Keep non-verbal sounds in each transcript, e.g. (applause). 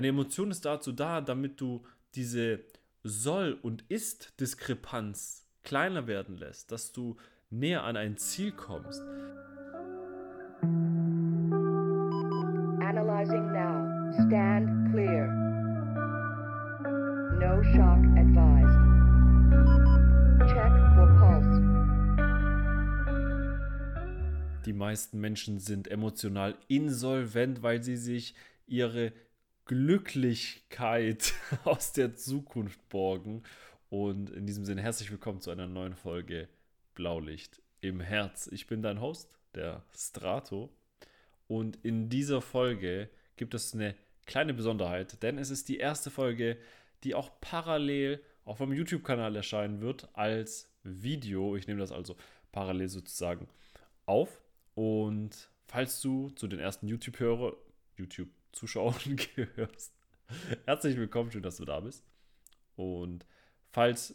Eine Emotion ist dazu da, damit du diese Soll- und Ist-Diskrepanz kleiner werden lässt, dass du näher an ein Ziel kommst. Analyzing now. Stand clear. No shock advised. Check for pulse. Die meisten Menschen sind emotional insolvent, weil sie sich ihre Glücklichkeit (laughs) aus der Zukunft borgen. Und in diesem Sinne herzlich willkommen zu einer neuen Folge Blaulicht im Herz. Ich bin dein Host, der Strato. Und in dieser Folge gibt es eine kleine Besonderheit, denn es ist die erste Folge, die auch parallel auf meinem YouTube-Kanal erscheinen wird als Video. Ich nehme das also parallel sozusagen auf. Und falls du zu den ersten YouTube-Hörer, YouTube Zuschauern (laughs) gehörst. Herzlich willkommen, schön, dass du da bist. Und falls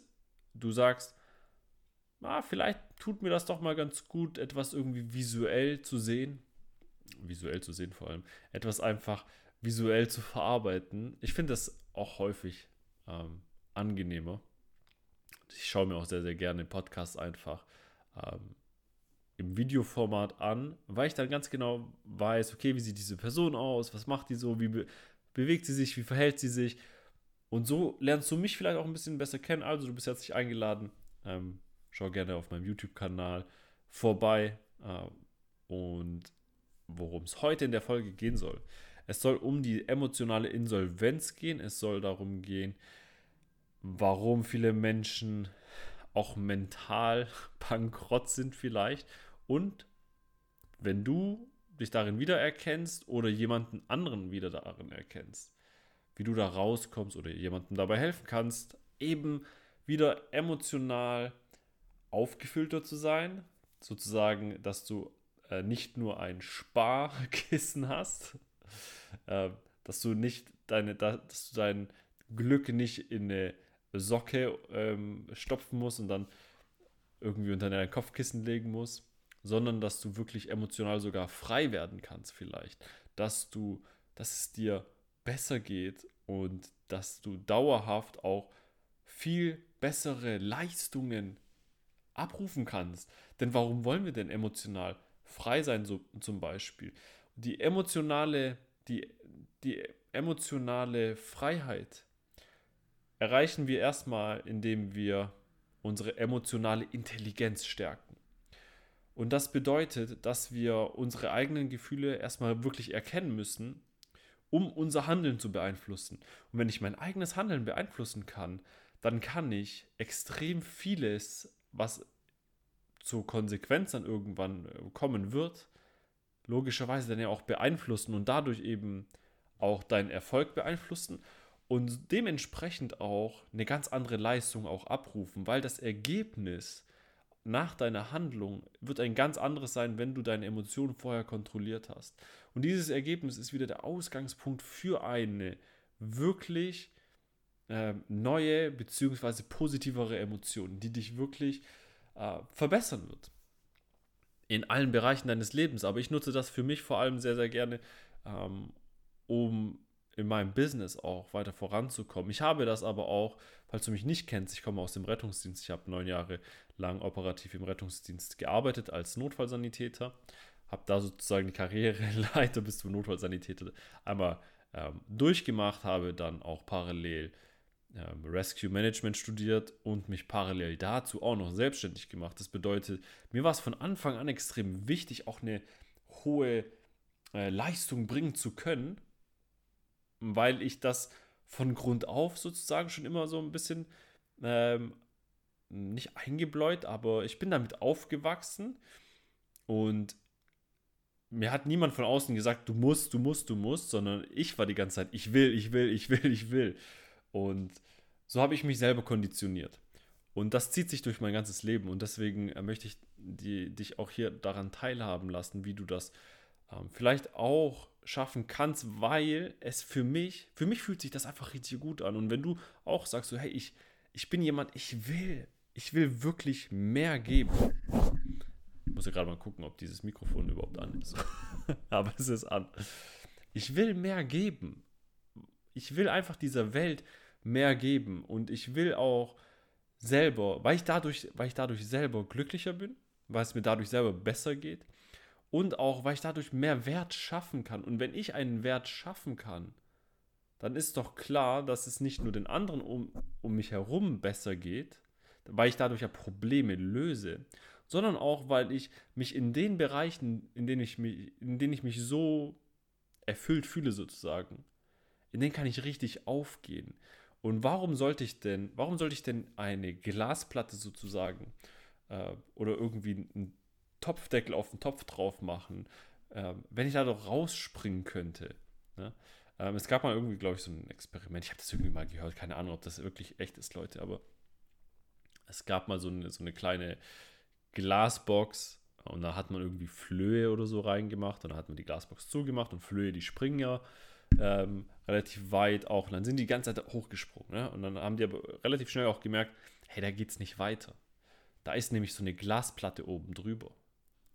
du sagst, ah, vielleicht tut mir das doch mal ganz gut, etwas irgendwie visuell zu sehen, visuell zu sehen vor allem, etwas einfach visuell zu verarbeiten. Ich finde das auch häufig ähm, angenehmer. Ich schaue mir auch sehr, sehr gerne Podcasts einfach ähm, im Videoformat an, weil ich dann ganz genau weiß, okay, wie sieht diese Person aus, was macht die so, wie be bewegt sie sich, wie verhält sie sich. Und so lernst du mich vielleicht auch ein bisschen besser kennen. Also du bist herzlich eingeladen. Ähm, schau gerne auf meinem YouTube-Kanal vorbei. Äh, und worum es heute in der Folge gehen soll. Es soll um die emotionale Insolvenz gehen. Es soll darum gehen, warum viele Menschen auch mental (laughs) bankrott sind vielleicht und wenn du dich darin wiedererkennst oder jemanden anderen wieder darin erkennst, wie du da rauskommst oder jemandem dabei helfen kannst, eben wieder emotional aufgefüllter zu sein, sozusagen, dass du äh, nicht nur ein Sparkissen hast, (laughs) äh, dass du nicht deine, dass du dein Glück nicht in eine Socke ähm, stopfen musst und dann irgendwie unter dein Kopfkissen legen musst, sondern dass du wirklich emotional sogar frei werden kannst vielleicht, dass du, dass es dir besser geht und dass du dauerhaft auch viel bessere Leistungen abrufen kannst. Denn warum wollen wir denn emotional frei sein, so zum Beispiel? Die emotionale, die, die emotionale Freiheit erreichen wir erstmal, indem wir unsere emotionale Intelligenz stärken. Und das bedeutet, dass wir unsere eigenen Gefühle erstmal wirklich erkennen müssen, um unser Handeln zu beeinflussen. Und wenn ich mein eigenes Handeln beeinflussen kann, dann kann ich extrem vieles, was zur Konsequenz dann irgendwann äh, kommen wird, logischerweise dann ja auch beeinflussen und dadurch eben auch deinen Erfolg beeinflussen und dementsprechend auch eine ganz andere Leistung auch abrufen, weil das Ergebnis nach deiner Handlung wird ein ganz anderes sein, wenn du deine Emotionen vorher kontrolliert hast. Und dieses Ergebnis ist wieder der Ausgangspunkt für eine wirklich äh, neue bzw. positivere Emotion, die dich wirklich äh, verbessern wird. In allen Bereichen deines Lebens. Aber ich nutze das für mich vor allem sehr, sehr gerne, ähm, um in meinem Business auch weiter voranzukommen. Ich habe das aber auch, falls du mich nicht kennst, ich komme aus dem Rettungsdienst. Ich habe neun Jahre lang operativ im Rettungsdienst gearbeitet als Notfallsanitäter. Habe da sozusagen die Karriereleiter (laughs) bis zum Notfallsanitäter einmal ähm, durchgemacht, habe dann auch parallel ähm, Rescue Management studiert und mich parallel dazu auch noch selbstständig gemacht. Das bedeutet, mir war es von Anfang an extrem wichtig, auch eine hohe äh, Leistung bringen zu können weil ich das von Grund auf sozusagen schon immer so ein bisschen ähm, nicht eingebläut, aber ich bin damit aufgewachsen und mir hat niemand von außen gesagt, du musst, du musst, du musst, sondern ich war die ganze Zeit, ich will, ich will, ich will, ich will. Und so habe ich mich selber konditioniert. Und das zieht sich durch mein ganzes Leben und deswegen äh, möchte ich die, dich auch hier daran teilhaben lassen, wie du das ähm, vielleicht auch schaffen kannst, weil es für mich, für mich fühlt sich das einfach richtig gut an. Und wenn du auch sagst, so, hey, ich, ich bin jemand, ich will, ich will wirklich mehr geben. Ich muss ja gerade mal gucken, ob dieses Mikrofon überhaupt an ist. (laughs) Aber es ist an. Ich will mehr geben. ich will einfach dieser Welt mehr geben und ich will auch selber, weil ich dadurch, weil ich dadurch selber glücklicher bin, weil es mir dadurch selber besser geht und auch, weil ich dadurch mehr Wert schaffen kann. Und wenn ich einen Wert schaffen kann, dann ist doch klar, dass es nicht nur den anderen um, um mich herum besser geht, weil ich dadurch ja Probleme löse, sondern auch, weil ich mich in den Bereichen, in denen ich mich, in denen ich mich so erfüllt fühle sozusagen, in denen kann ich richtig aufgehen. Und warum sollte ich denn, warum sollte ich denn eine Glasplatte sozusagen äh, oder irgendwie einen Topfdeckel auf den Topf drauf machen, äh, wenn ich da doch rausspringen könnte? Ne? Ähm, es gab mal irgendwie, glaube ich, so ein Experiment. Ich habe das irgendwie mal gehört. Keine Ahnung, ob das wirklich echt ist, Leute. Aber es gab mal so eine, so eine kleine Glasbox. Und da hat man irgendwie Flöhe oder so reingemacht. Und dann hat man die Glasbox zugemacht. Und Flöhe, die springen ja ähm, relativ weit auch. Und dann sind die die ganze Zeit hochgesprungen. Ne? Und dann haben die aber relativ schnell auch gemerkt, hey, da geht es nicht weiter. Da ist nämlich so eine Glasplatte oben drüber.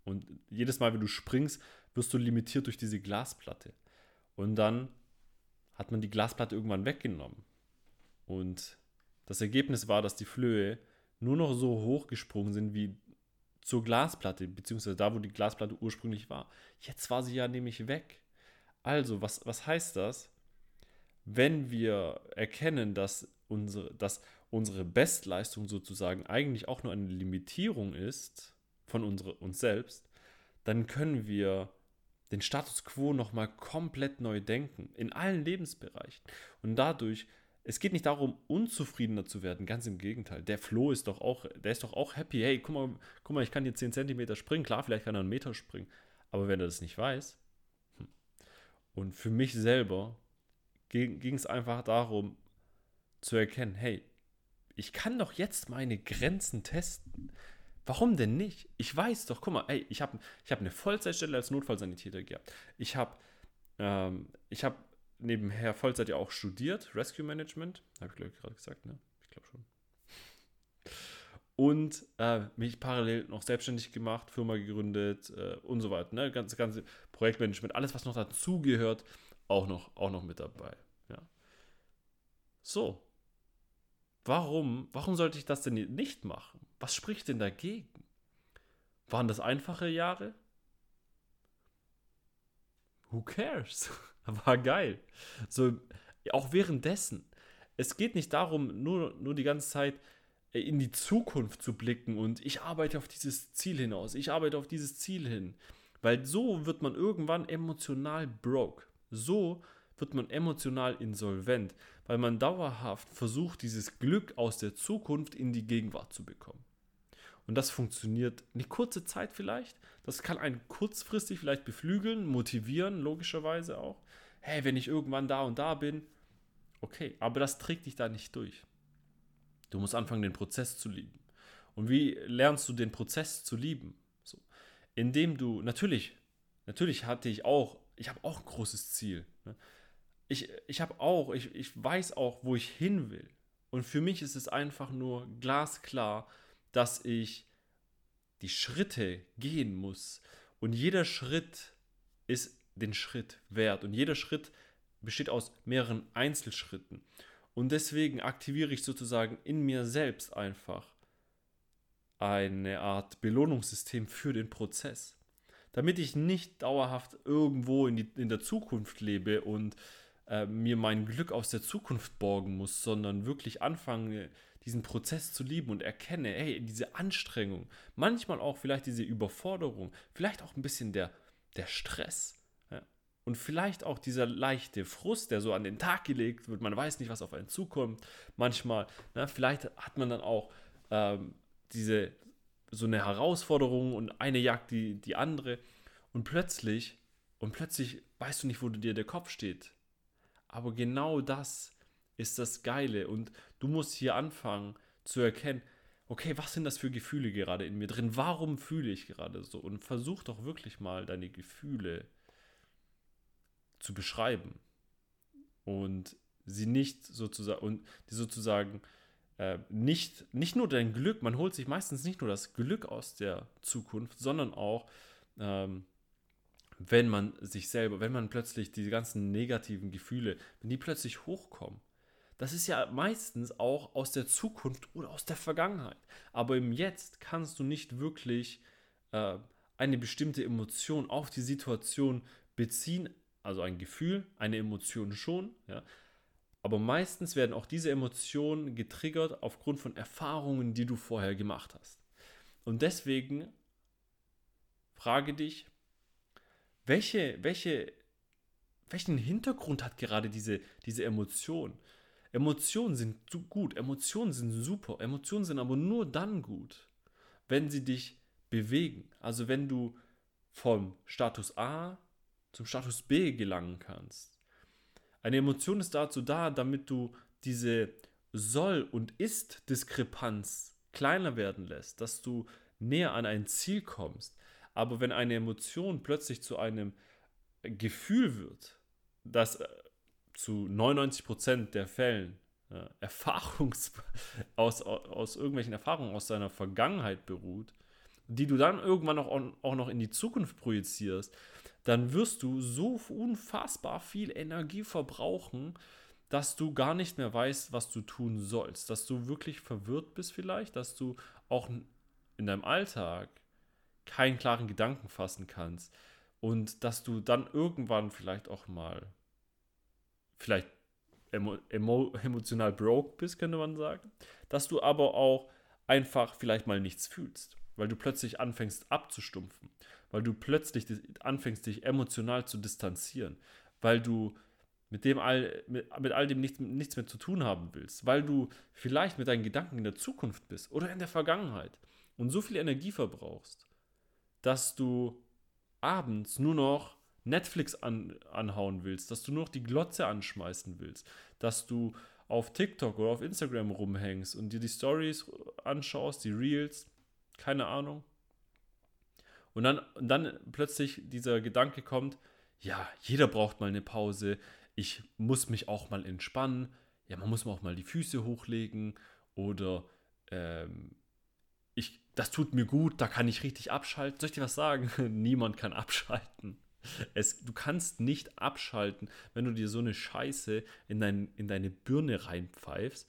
Und jedes Mal, wenn du springst, wirst du limitiert durch diese Glasplatte. Und dann hat man die Glasplatte irgendwann weggenommen. Und das Ergebnis war, dass die Flöhe nur noch so hoch gesprungen sind wie zur Glasplatte, beziehungsweise da, wo die Glasplatte ursprünglich war. Jetzt war sie ja nämlich weg. Also, was, was heißt das? Wenn wir erkennen, dass unsere, dass unsere Bestleistung sozusagen eigentlich auch nur eine Limitierung ist von unsere, uns selbst, dann können wir den Status quo nochmal komplett neu denken, in allen Lebensbereichen. Und dadurch, es geht nicht darum, unzufriedener zu werden, ganz im Gegenteil. Der Flo ist doch auch, der ist doch auch happy. Hey, guck mal, guck mal, ich kann hier 10 cm springen. Klar, vielleicht kann er einen Meter springen. Aber wenn er das nicht weiß, hm. und für mich selber ging es einfach darum zu erkennen, hey, ich kann doch jetzt meine Grenzen testen. Warum denn nicht? Ich weiß doch, guck mal, ey, ich habe ich hab eine Vollzeitstelle als Notfallsanitäter gehabt. Ich habe ähm, hab nebenher Vollzeit ja auch studiert, Rescue Management. Habe ich, glaube ich, gerade gesagt, ne? Ich glaube schon. Und äh, mich parallel noch selbstständig gemacht, Firma gegründet äh, und so weiter. Ne? Ganze, ganze Projektmanagement, alles, was noch dazugehört, auch noch, auch noch mit dabei. Ja. So, Warum, warum sollte ich das denn nicht machen? Was spricht denn dagegen? Waren das einfache Jahre? Who cares? (laughs) War geil. So, auch währenddessen. Es geht nicht darum, nur, nur die ganze Zeit äh, in die Zukunft zu blicken und ich arbeite auf dieses Ziel hinaus, ich arbeite auf dieses Ziel hin. Weil so wird man irgendwann emotional broke. So wird man emotional insolvent, weil man dauerhaft versucht, dieses Glück aus der Zukunft in die Gegenwart zu bekommen. Und das funktioniert eine kurze Zeit vielleicht. Das kann einen kurzfristig vielleicht beflügeln, motivieren, logischerweise auch. Hey, wenn ich irgendwann da und da bin, okay, aber das trägt dich da nicht durch. Du musst anfangen, den Prozess zu lieben. Und wie lernst du den Prozess zu lieben? So, indem du, natürlich, natürlich hatte ich auch, ich habe auch ein großes Ziel. Ne? Ich, ich habe auch, ich, ich weiß auch, wo ich hin will. Und für mich ist es einfach nur glasklar, dass ich die Schritte gehen muss. Und jeder Schritt ist den Schritt wert. Und jeder Schritt besteht aus mehreren Einzelschritten. Und deswegen aktiviere ich sozusagen in mir selbst einfach eine Art Belohnungssystem für den Prozess. Damit ich nicht dauerhaft irgendwo in, die, in der Zukunft lebe und äh, mir mein Glück aus der Zukunft borgen muss, sondern wirklich anfange, diesen Prozess zu lieben und erkenne, hey, diese Anstrengung, manchmal auch vielleicht diese Überforderung, vielleicht auch ein bisschen der, der Stress. Ja? Und vielleicht auch dieser leichte Frust, der so an den Tag gelegt wird, man weiß nicht, was auf einen zukommt. Manchmal, na, vielleicht hat man dann auch ähm, diese so eine Herausforderung und eine jagt die, die andere und plötzlich und plötzlich weißt du nicht, wo dir der Kopf steht. Aber genau das ist das Geile. Und du musst hier anfangen zu erkennen, okay, was sind das für Gefühle gerade in mir drin? Warum fühle ich gerade so? Und versuch doch wirklich mal deine Gefühle zu beschreiben. Und sie nicht sozusagen, und die sozusagen äh, nicht, nicht nur dein Glück, man holt sich meistens nicht nur das Glück aus der Zukunft, sondern auch ähm, wenn man sich selber, wenn man plötzlich diese ganzen negativen Gefühle, wenn die plötzlich hochkommen, das ist ja meistens auch aus der Zukunft oder aus der Vergangenheit. Aber im Jetzt kannst du nicht wirklich äh, eine bestimmte Emotion auf die Situation beziehen, also ein Gefühl, eine Emotion schon, ja. Aber meistens werden auch diese Emotionen getriggert aufgrund von Erfahrungen, die du vorher gemacht hast. Und deswegen frage dich, welche, welche, welchen Hintergrund hat gerade diese, diese Emotion? Emotionen sind gut, Emotionen sind super, Emotionen sind aber nur dann gut, wenn sie dich bewegen. Also wenn du vom Status A zum Status B gelangen kannst. Eine Emotion ist dazu da, damit du diese Soll- und Ist-Diskrepanz kleiner werden lässt, dass du näher an ein Ziel kommst. Aber wenn eine Emotion plötzlich zu einem Gefühl wird, das äh, zu 99% der Fällen äh, Erfahrungs (laughs) aus, aus irgendwelchen Erfahrungen aus deiner Vergangenheit beruht, die du dann irgendwann auch, auch noch in die Zukunft projizierst, dann wirst du so unfassbar viel Energie verbrauchen, dass du gar nicht mehr weißt, was du tun sollst. Dass du wirklich verwirrt bist vielleicht, dass du auch in deinem Alltag keinen klaren Gedanken fassen kannst. Und dass du dann irgendwann vielleicht auch mal vielleicht emo, emo, emotional broke bist, könnte man sagen, dass du aber auch einfach vielleicht mal nichts fühlst weil du plötzlich anfängst abzustumpfen, weil du plötzlich anfängst, dich emotional zu distanzieren, weil du mit dem all, mit, mit all dem nichts, nichts mehr zu tun haben willst, weil du vielleicht mit deinen Gedanken in der Zukunft bist oder in der Vergangenheit und so viel Energie verbrauchst, dass du abends nur noch Netflix an, anhauen willst, dass du nur noch die Glotze anschmeißen willst, dass du auf TikTok oder auf Instagram rumhängst und dir die Stories anschaust, die Reels keine Ahnung. Und dann, und dann plötzlich dieser Gedanke kommt, ja, jeder braucht mal eine Pause, ich muss mich auch mal entspannen, ja, man muss auch mal die Füße hochlegen oder ähm, ich, das tut mir gut, da kann ich richtig abschalten. Soll ich dir was sagen? (laughs) Niemand kann abschalten. Es, du kannst nicht abschalten, wenn du dir so eine Scheiße in, dein, in deine Birne reinpfeifst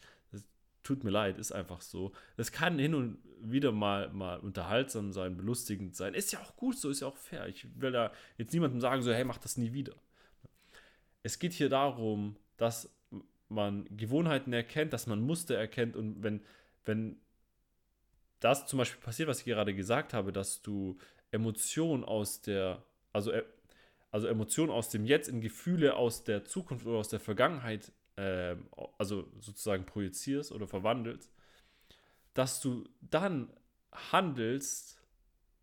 tut mir leid, ist einfach so. Es kann hin und wieder mal, mal unterhaltsam sein, belustigend sein. Ist ja auch gut so, ist ja auch fair. Ich will da jetzt niemandem sagen, so, hey, mach das nie wieder. Es geht hier darum, dass man Gewohnheiten erkennt, dass man Muster erkennt und wenn, wenn das zum Beispiel passiert, was ich gerade gesagt habe, dass du Emotionen aus der, also, äh, also Emotionen aus dem Jetzt in Gefühle aus der Zukunft oder aus der Vergangenheit äh, also sozusagen projizierst oder verwandelst, dass du dann handelst,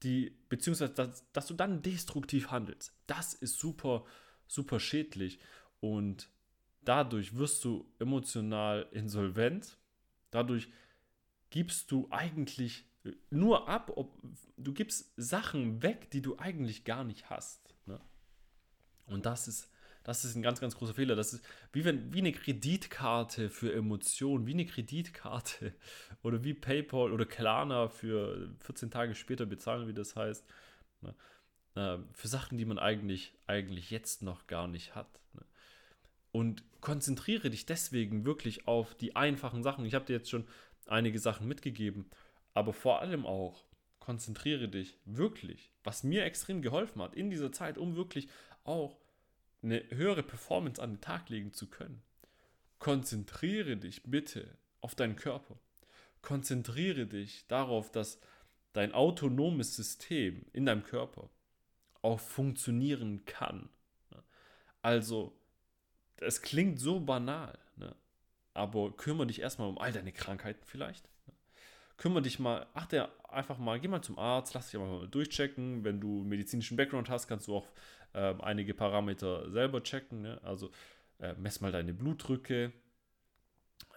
die, beziehungsweise dass, dass du dann destruktiv handelst. Das ist super, super schädlich und dadurch wirst du emotional insolvent. Dadurch gibst du eigentlich nur ab, ob du gibst Sachen weg, die du eigentlich gar nicht hast. Ne? Und das ist das ist ein ganz, ganz großer Fehler. Das ist wie, wenn, wie eine Kreditkarte für Emotionen, wie eine Kreditkarte (laughs) oder wie PayPal oder Klarna für 14 Tage später bezahlen, wie das heißt. Ne? Äh, für Sachen, die man eigentlich, eigentlich jetzt noch gar nicht hat. Ne? Und konzentriere dich deswegen wirklich auf die einfachen Sachen. Ich habe dir jetzt schon einige Sachen mitgegeben, aber vor allem auch konzentriere dich wirklich, was mir extrem geholfen hat in dieser Zeit, um wirklich auch eine höhere Performance an den Tag legen zu können. Konzentriere dich bitte auf deinen Körper. Konzentriere dich darauf, dass dein autonomes System in deinem Körper auch funktionieren kann. Also, es klingt so banal, ne? Aber kümmere dich erstmal um all deine Krankheiten vielleicht. Kümmere dich mal, achte einfach mal, geh mal zum Arzt, lass dich mal durchchecken. Wenn du medizinischen Background hast, kannst du auch äh, einige Parameter selber checken. Ne? Also äh, mess mal deine Blutdrücke,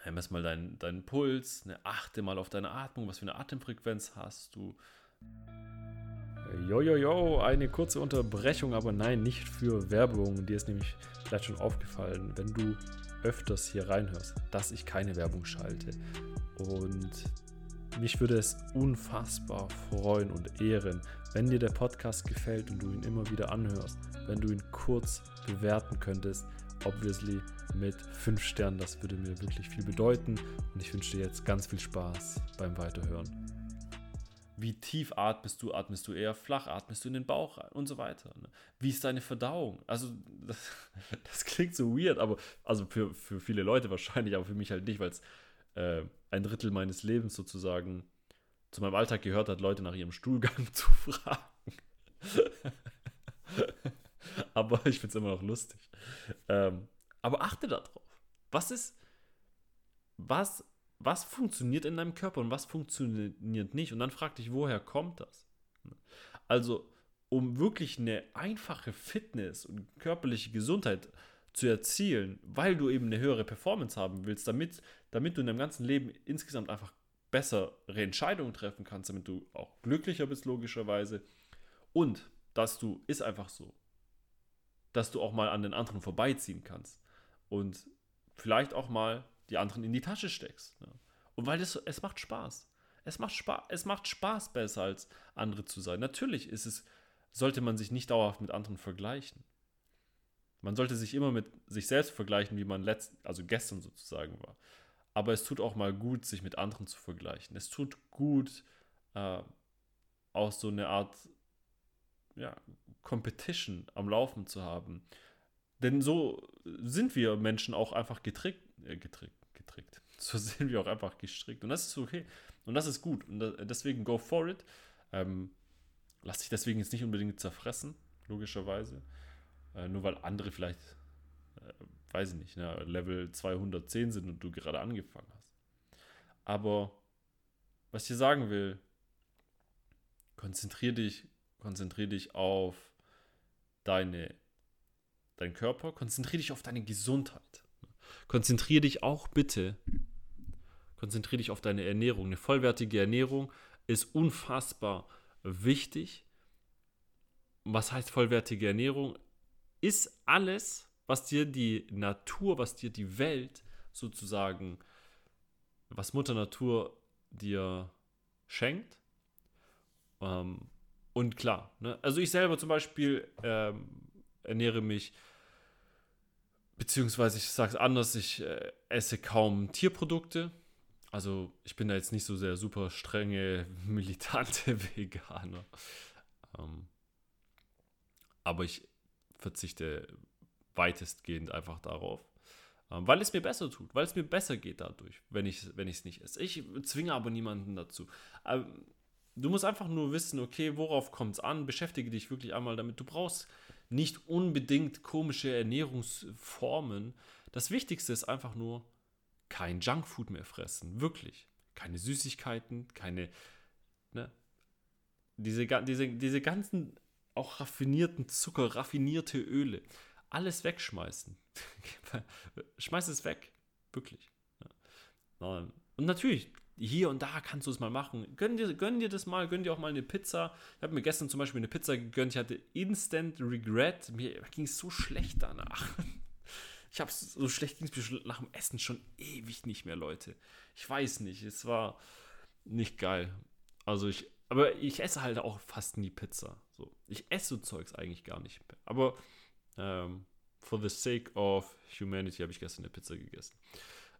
äh, mess mal deinen, deinen Puls, ne? achte mal auf deine Atmung, was für eine Atemfrequenz hast du. Jojojo, jo, jo, eine kurze Unterbrechung, aber nein, nicht für Werbung. Dir ist nämlich vielleicht schon aufgefallen, wenn du öfters hier reinhörst, dass ich keine Werbung schalte. Und mich würde es unfassbar freuen und ehren, wenn dir der Podcast gefällt und du ihn immer wieder anhörst, wenn du ihn kurz bewerten könntest, obviously mit 5 Sternen, das würde mir wirklich viel bedeuten und ich wünsche dir jetzt ganz viel Spaß beim Weiterhören. Wie tief atmest du? Atmest du eher flach? Atmest du in den Bauch? Und so weiter. Ne? Wie ist deine Verdauung? Also, (laughs) das, das, klingt so weird, aber also für, für viele Leute wahrscheinlich, aber für mich halt nicht, weil es äh, ein Drittel meines Lebens sozusagen zu meinem Alltag gehört hat, Leute nach ihrem Stuhlgang (laughs) zu fragen. (laughs) aber ich finde es immer noch lustig. Ähm, aber achte darauf. Was ist, was was funktioniert in deinem Körper und was funktioniert nicht. Und dann frag dich, woher kommt das? Also, um wirklich eine einfache Fitness und körperliche Gesundheit zu erzielen, weil du eben eine höhere Performance haben willst, damit, damit du in deinem ganzen Leben insgesamt einfach bessere Entscheidungen treffen kannst, damit du auch glücklicher bist, logischerweise. Und dass du, ist einfach so, dass du auch mal an den anderen vorbeiziehen kannst. Und vielleicht auch mal die anderen in die Tasche steckst. Ja. Und weil es, es macht Spaß. Es macht, Spaß, es macht Spaß, besser als andere zu sein. Natürlich ist es, sollte man sich nicht dauerhaft mit anderen vergleichen. Man sollte sich immer mit sich selbst vergleichen, wie man letzt, also gestern sozusagen war. Aber es tut auch mal gut, sich mit anderen zu vergleichen. Es tut gut, äh, auch so eine Art ja, Competition am Laufen zu haben. Denn so sind wir Menschen auch einfach getrickt, äh, getrickt, getrickt. (laughs) So sind wir auch einfach gestrickt. Und das ist okay. Und das ist gut. Und deswegen go for it. Ähm, lass dich deswegen jetzt nicht unbedingt zerfressen, logischerweise. Äh, nur weil andere vielleicht, äh, weiß ich nicht, ne, Level 210 sind und du gerade angefangen hast. Aber was ich dir sagen will, konzentrier dich, konzentrier dich auf deine deinen Körper, konzentriere dich auf deine Gesundheit. Konzentriere dich auch bitte, konzentriere dich auf deine Ernährung. Eine vollwertige Ernährung ist unfassbar wichtig. Was heißt vollwertige Ernährung? Ist alles, was dir die Natur, was dir die Welt sozusagen, was Mutter Natur dir schenkt. Ähm, und klar, ne? also ich selber zum Beispiel ähm, ernähre mich, beziehungsweise ich sage es anders, ich äh, esse kaum Tierprodukte. Also ich bin da jetzt nicht so sehr super strenge, (laughs) militante (laughs) Veganer. Ähm, aber ich verzichte weitestgehend einfach darauf. Ähm, weil es mir besser tut, weil es mir besser geht dadurch, wenn ich es nicht esse. Ich zwinge aber niemanden dazu. Ähm, du musst einfach nur wissen, okay, worauf kommt es an? Beschäftige dich wirklich einmal damit. Du brauchst nicht unbedingt komische Ernährungsformen. Das Wichtigste ist einfach nur kein Junkfood mehr fressen. Wirklich. Keine Süßigkeiten, keine. Ne? Diese, diese, diese ganzen auch raffinierten Zucker, raffinierte Öle. Alles wegschmeißen. (laughs) Schmeiß es weg. Wirklich. Ja. Und natürlich, hier und da kannst du es mal machen. Gönn dir, gönn dir das mal, gönn dir auch mal eine Pizza. Ich habe mir gestern zum Beispiel eine Pizza gegönnt. Ich hatte Instant Regret. Mir ging es so schlecht danach. (laughs) Ich habe so schlecht ging es nach dem Essen schon ewig nicht mehr, Leute. Ich weiß nicht, es war nicht geil. Also ich, aber ich esse halt auch fast nie Pizza. So, ich esse so Zeugs eigentlich gar nicht mehr. Aber ähm, for the sake of humanity habe ich gestern eine Pizza gegessen.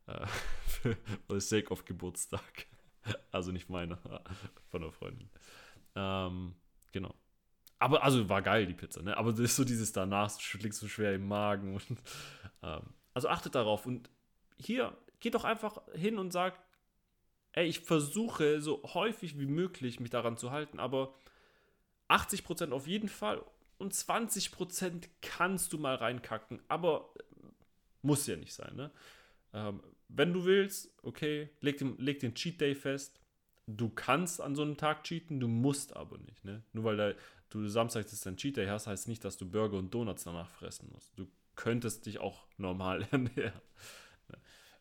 Äh, (laughs) for the sake of Geburtstag. (laughs) Also nicht meine, (laughs) von der Freundin. Ähm, genau. Aber also war geil, die Pizza, ne? Aber das ist so dieses danach, liegt so schwer im Magen. Und, ähm, also achtet darauf. Und hier, geht doch einfach hin und sagt, ey, ich versuche so häufig wie möglich mich daran zu halten, aber 80% auf jeden Fall und 20% kannst du mal reinkacken, aber muss ja nicht sein, ne? Ähm, wenn du willst, okay, leg den, leg den Cheat Day fest. Du kannst an so einem Tag cheaten, du musst aber nicht. Ne? Nur weil da, du samstags ist dein Cheat Day hast, heißt nicht, dass du Burger und Donuts danach fressen musst. Du könntest dich auch normal (laughs) ernähren.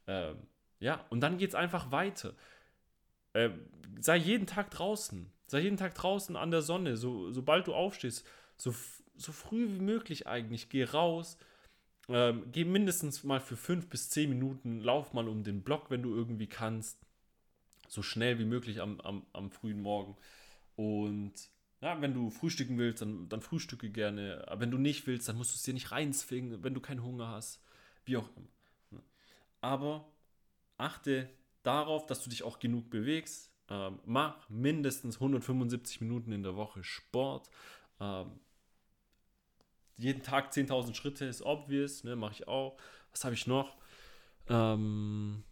ähm, ja, und dann geht es einfach weiter. Ähm, sei jeden Tag draußen. Sei jeden Tag draußen an der Sonne. So, sobald du aufstehst, so, so früh wie möglich eigentlich, geh raus ähm, geh mindestens mal für fünf bis zehn Minuten, lauf mal um den Block, wenn du irgendwie kannst. so schnell wie möglich am, am, am frühen Morgen. Und ja, wenn du frühstücken willst, dann, dann frühstücke gerne. Aber wenn du nicht willst, dann musst du es dir nicht reinzwingen, wenn du keinen Hunger hast. Wie auch immer. Aber achte darauf, dass du dich auch genug bewegst. Ähm, mach mindestens 175 Minuten in der Woche Sport. Ähm, jeden Tag 10.000 Schritte ist obvious, ne, mache ich auch. Was habe ich noch? Ähm,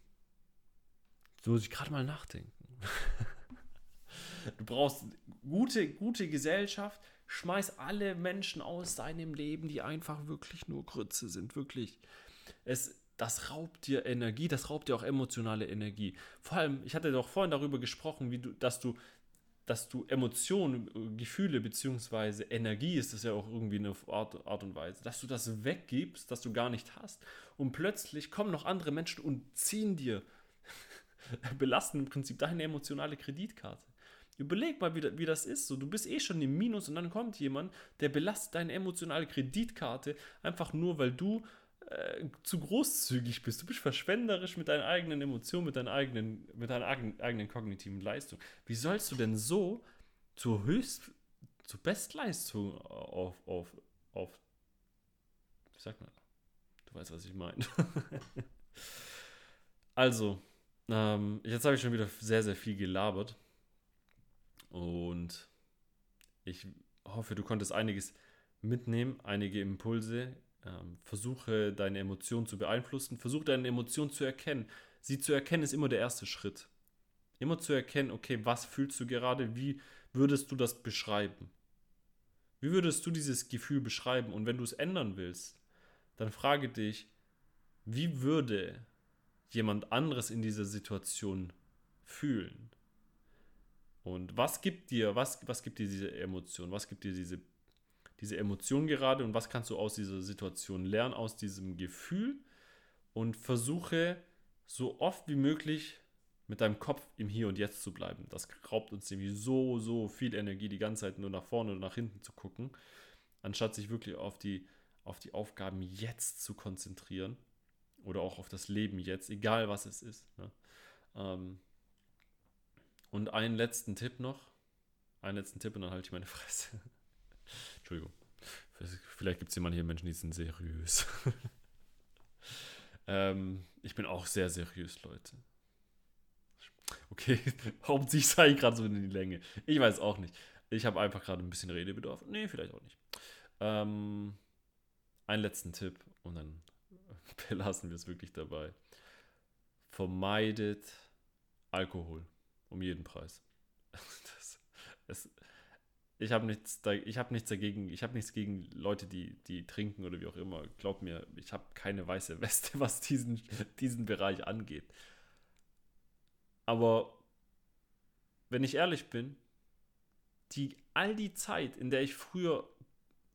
so muss ich gerade mal nachdenken. (laughs) du brauchst gute, gute Gesellschaft. Schmeiß alle Menschen aus deinem Leben, die einfach wirklich nur Grütze sind. Wirklich. Es, das raubt dir Energie, das raubt dir auch emotionale Energie. Vor allem, ich hatte doch vorhin darüber gesprochen, wie du, dass du dass du Emotionen, Gefühle bzw. Energie ist das ja auch irgendwie eine Art, Art und Weise, dass du das weggibst, dass du gar nicht hast und plötzlich kommen noch andere Menschen und ziehen dir, (laughs) belasten im Prinzip deine emotionale Kreditkarte. Überleg mal, wie, wie das ist. So, du bist eh schon im Minus und dann kommt jemand, der belastet deine emotionale Kreditkarte einfach nur, weil du äh, zu großzügig bist. Du bist verschwenderisch mit deinen eigenen Emotionen, mit, deinen eigenen, mit deiner eigenen, kognitiven Leistung. Wie sollst du denn so zur Höchst, zur Bestleistung auf, auf, auf, wie sagt man? Du weißt, was ich meine. (laughs) also, ähm, jetzt habe ich schon wieder sehr, sehr viel gelabert. Und ich hoffe, du konntest einiges mitnehmen, einige Impulse ähm, versuche deine Emotionen zu beeinflussen, versuche deine Emotionen zu erkennen. Sie zu erkennen ist immer der erste Schritt. Immer zu erkennen, okay, was fühlst du gerade, wie würdest du das beschreiben? Wie würdest du dieses Gefühl beschreiben? Und wenn du es ändern willst, dann frage dich, wie würde jemand anderes in dieser Situation fühlen? Und was gibt dir, was, was gibt dir diese Emotion? Was gibt dir diese diese Emotion gerade und was kannst du aus dieser Situation lernen, aus diesem Gefühl und versuche so oft wie möglich mit deinem Kopf im Hier und Jetzt zu bleiben. Das raubt uns nämlich so, so viel Energie, die ganze Zeit nur nach vorne oder nach hinten zu gucken, anstatt sich wirklich auf die, auf die Aufgaben jetzt zu konzentrieren oder auch auf das Leben jetzt, egal was es ist. Ne? Ähm und einen letzten Tipp noch, einen letzten Tipp und dann halte ich meine Fresse. Entschuldigung. Vielleicht gibt es jemanden hier Menschen, die sind seriös. (laughs) ähm, ich bin auch sehr seriös, Leute. Okay, (laughs) warum ziehe ich gerade so in die Länge? Ich weiß auch nicht. Ich habe einfach gerade ein bisschen Redebedarf. Nee, vielleicht auch nicht. Ähm, einen letzten Tipp und dann (laughs) belassen wir es wirklich dabei. Vermeidet Alkohol um jeden Preis. Das, es, ich habe nichts, da, hab nichts dagegen, ich habe nichts gegen Leute, die, die trinken oder wie auch immer. Glaub mir, ich habe keine weiße Weste, (laughs) was diesen, diesen Bereich angeht. Aber wenn ich ehrlich bin, die, all die Zeit, in der ich früher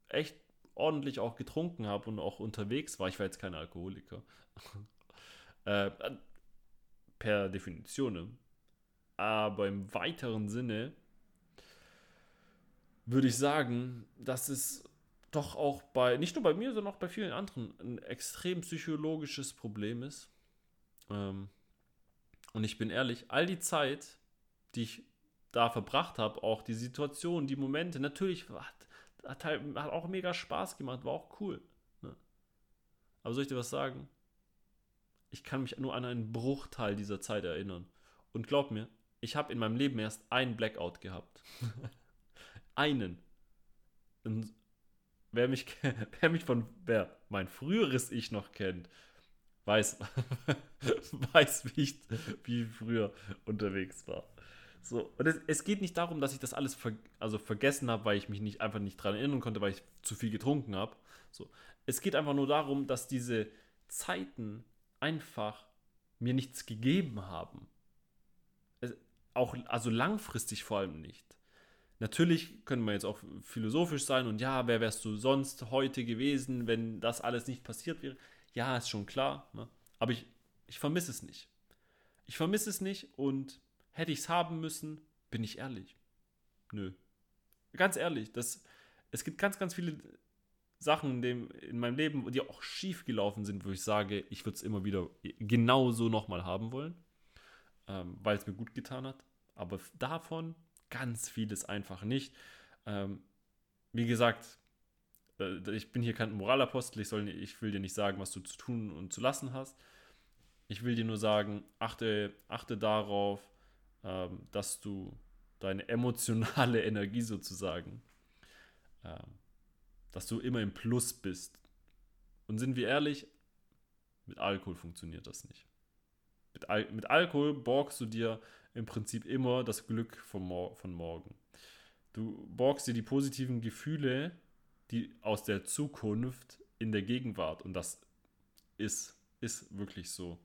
echt ordentlich auch getrunken habe und auch unterwegs war, ich war jetzt kein Alkoholiker, (laughs) äh, per Definition, aber im weiteren Sinne würde ich sagen, dass es doch auch bei, nicht nur bei mir, sondern auch bei vielen anderen, ein extrem psychologisches Problem ist. Ähm, und ich bin ehrlich, all die Zeit, die ich da verbracht habe, auch die Situation, die Momente, natürlich hat, hat, halt, hat auch mega Spaß gemacht, war auch cool. Ne? Aber soll ich dir was sagen? Ich kann mich nur an einen Bruchteil dieser Zeit erinnern. Und glaub mir, ich habe in meinem Leben erst einen Blackout gehabt. (laughs) einen. Und wer mich, (laughs) wer mich von, wer mein früheres Ich noch kennt, weiß, (laughs) weiß wie ich, wie früher unterwegs war. So, und es, es, geht nicht darum, dass ich das alles ver, also vergessen habe, weil ich mich nicht einfach nicht dran erinnern konnte, weil ich zu viel getrunken habe. So, es geht einfach nur darum, dass diese Zeiten einfach mir nichts gegeben haben. Es, auch, also langfristig vor allem nicht. Natürlich können wir jetzt auch philosophisch sein und ja, wer wärst du sonst heute gewesen, wenn das alles nicht passiert wäre? Ja, ist schon klar. Ne? Aber ich, ich vermisse es nicht. Ich vermisse es nicht und hätte ich es haben müssen, bin ich ehrlich. Nö. Ganz ehrlich, das, es gibt ganz, ganz viele Sachen in, dem, in meinem Leben, die auch schief gelaufen sind, wo ich sage, ich würde es immer wieder genauso nochmal haben wollen. ähm, weil es mir gut getan hat. Aber davon ganz vieles einfach nicht. Ähm, wie gesagt, äh, ich bin hier kein Moralapostel, ich, soll, ich will dir nicht sagen, was du zu tun und zu lassen hast. Ich will dir nur sagen, achte, achte darauf, ähm, dass du deine emotionale (laughs) Energie sozusagen, ähm, dass du immer im Plus bist. Und sind wir ehrlich, mit Alkohol funktioniert das nicht. Mit, Al mit Alkohol borgst du dir im Prinzip immer das Glück von, mor von morgen. Du borgst dir die positiven Gefühle, die aus der Zukunft in der Gegenwart. Und das ist, ist wirklich so.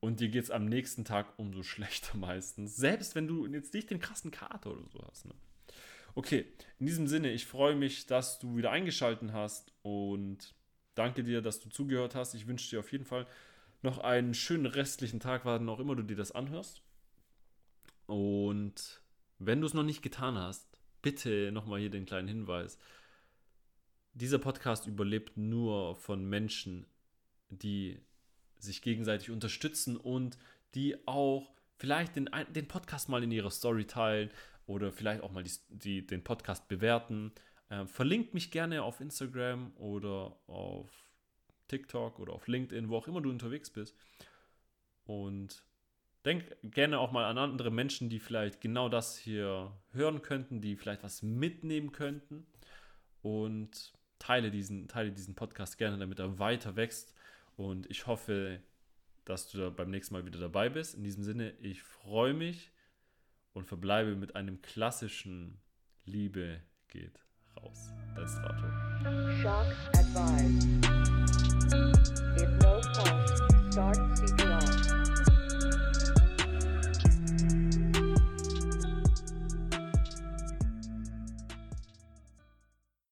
Und dir geht es am nächsten Tag umso (laughs) schlechter meistens. Selbst wenn du jetzt nicht den krassen Kater oder so hast. Ne? Okay, in diesem Sinne, ich freue mich, dass du wieder eingeschaltet hast und danke dir, dass du zugehört hast. Ich wünsche dir auf jeden Fall noch einen schönen restlichen Tag, wann auch immer du dir das anhörst. Und wenn du es noch nicht getan hast, bitte nochmal hier den kleinen Hinweis. Dieser Podcast überlebt nur von Menschen, die sich gegenseitig unterstützen und die auch vielleicht den, den Podcast mal in ihrer Story teilen oder vielleicht auch mal die, die, den Podcast bewerten. Ähm, verlinkt mich gerne auf Instagram oder auf TikTok oder auf LinkedIn, wo auch immer du unterwegs bist. Und denk gerne auch mal an andere Menschen, die vielleicht genau das hier hören könnten, die vielleicht was mitnehmen könnten. Und teile diesen, teile diesen Podcast gerne, damit er weiter wächst. Und ich hoffe, dass du da beim nächsten Mal wieder dabei bist. In diesem Sinne, ich freue mich und verbleibe mit einem klassischen Liebe geht raus. Dein Strato. Shock advised. If no pulse, start